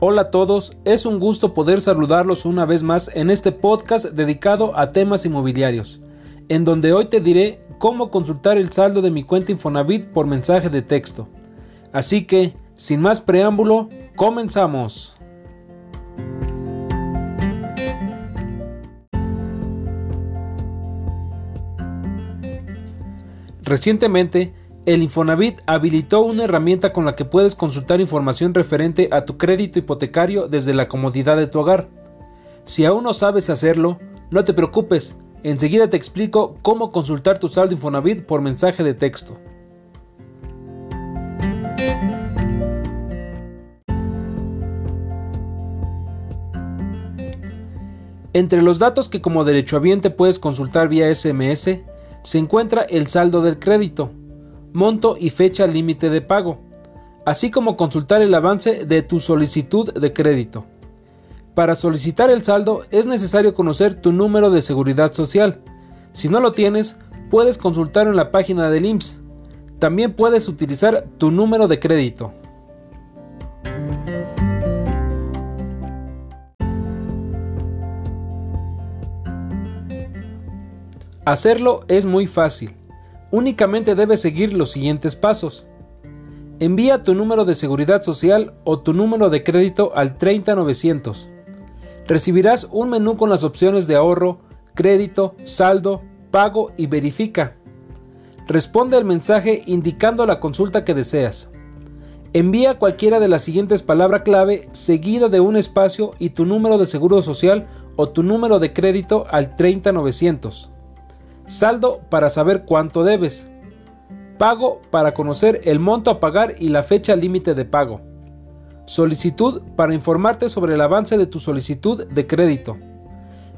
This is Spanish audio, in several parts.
Hola a todos, es un gusto poder saludarlos una vez más en este podcast dedicado a temas inmobiliarios, en donde hoy te diré cómo consultar el saldo de mi cuenta Infonavit por mensaje de texto. Así que, sin más preámbulo, comenzamos. Recientemente, el Infonavit habilitó una herramienta con la que puedes consultar información referente a tu crédito hipotecario desde la comodidad de tu hogar. Si aún no sabes hacerlo, no te preocupes, enseguida te explico cómo consultar tu saldo Infonavit por mensaje de texto. Entre los datos que como derechohabiente puedes consultar vía SMS, se encuentra el saldo del crédito, monto y fecha límite de pago, así como consultar el avance de tu solicitud de crédito. Para solicitar el saldo es necesario conocer tu número de seguridad social. Si no lo tienes, puedes consultarlo en la página del IMSS. También puedes utilizar tu número de crédito. Hacerlo es muy fácil. Únicamente debes seguir los siguientes pasos. Envía tu número de seguridad social o tu número de crédito al 30900. Recibirás un menú con las opciones de ahorro, crédito, saldo, pago y verifica. Responde al mensaje indicando la consulta que deseas. Envía cualquiera de las siguientes palabras clave seguida de un espacio y tu número de seguro social o tu número de crédito al 30900. Saldo para saber cuánto debes. Pago para conocer el monto a pagar y la fecha límite de pago. Solicitud para informarte sobre el avance de tu solicitud de crédito.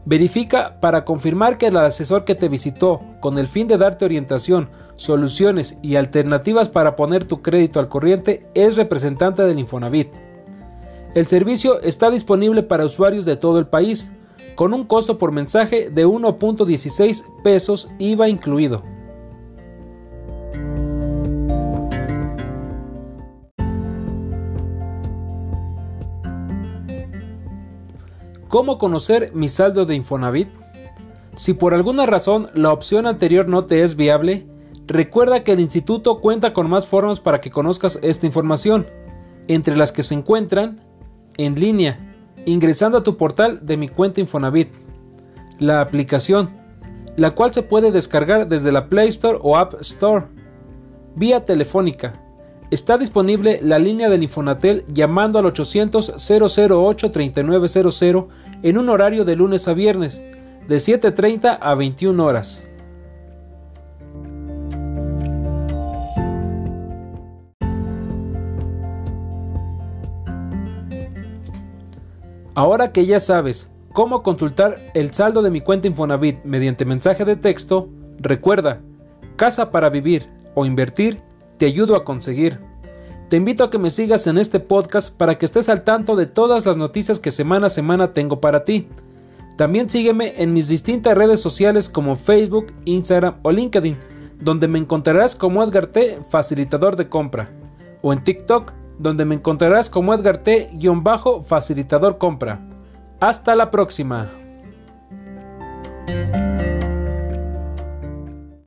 Verifica para confirmar que el asesor que te visitó con el fin de darte orientación, soluciones y alternativas para poner tu crédito al corriente es representante del Infonavit. El servicio está disponible para usuarios de todo el país con un costo por mensaje de 1.16 pesos IVA incluido. ¿Cómo conocer mi saldo de Infonavit? Si por alguna razón la opción anterior no te es viable, recuerda que el instituto cuenta con más formas para que conozcas esta información, entre las que se encuentran en línea, ingresando a tu portal de mi cuenta Infonavit, la aplicación, la cual se puede descargar desde la Play Store o App Store, vía telefónica. Está disponible la línea del Infonatel llamando al 800 008 3900 en un horario de lunes a viernes, de 7.30 a 21 horas. Ahora que ya sabes cómo consultar el saldo de mi cuenta Infonavit mediante mensaje de texto, recuerda, casa para vivir o invertir, te ayudo a conseguir. Te invito a que me sigas en este podcast para que estés al tanto de todas las noticias que semana a semana tengo para ti. También sígueme en mis distintas redes sociales como Facebook, Instagram o LinkedIn, donde me encontrarás como Edgar T, facilitador de compra, o en TikTok, donde me encontrarás como Edgar T-facilitador compra. Hasta la próxima.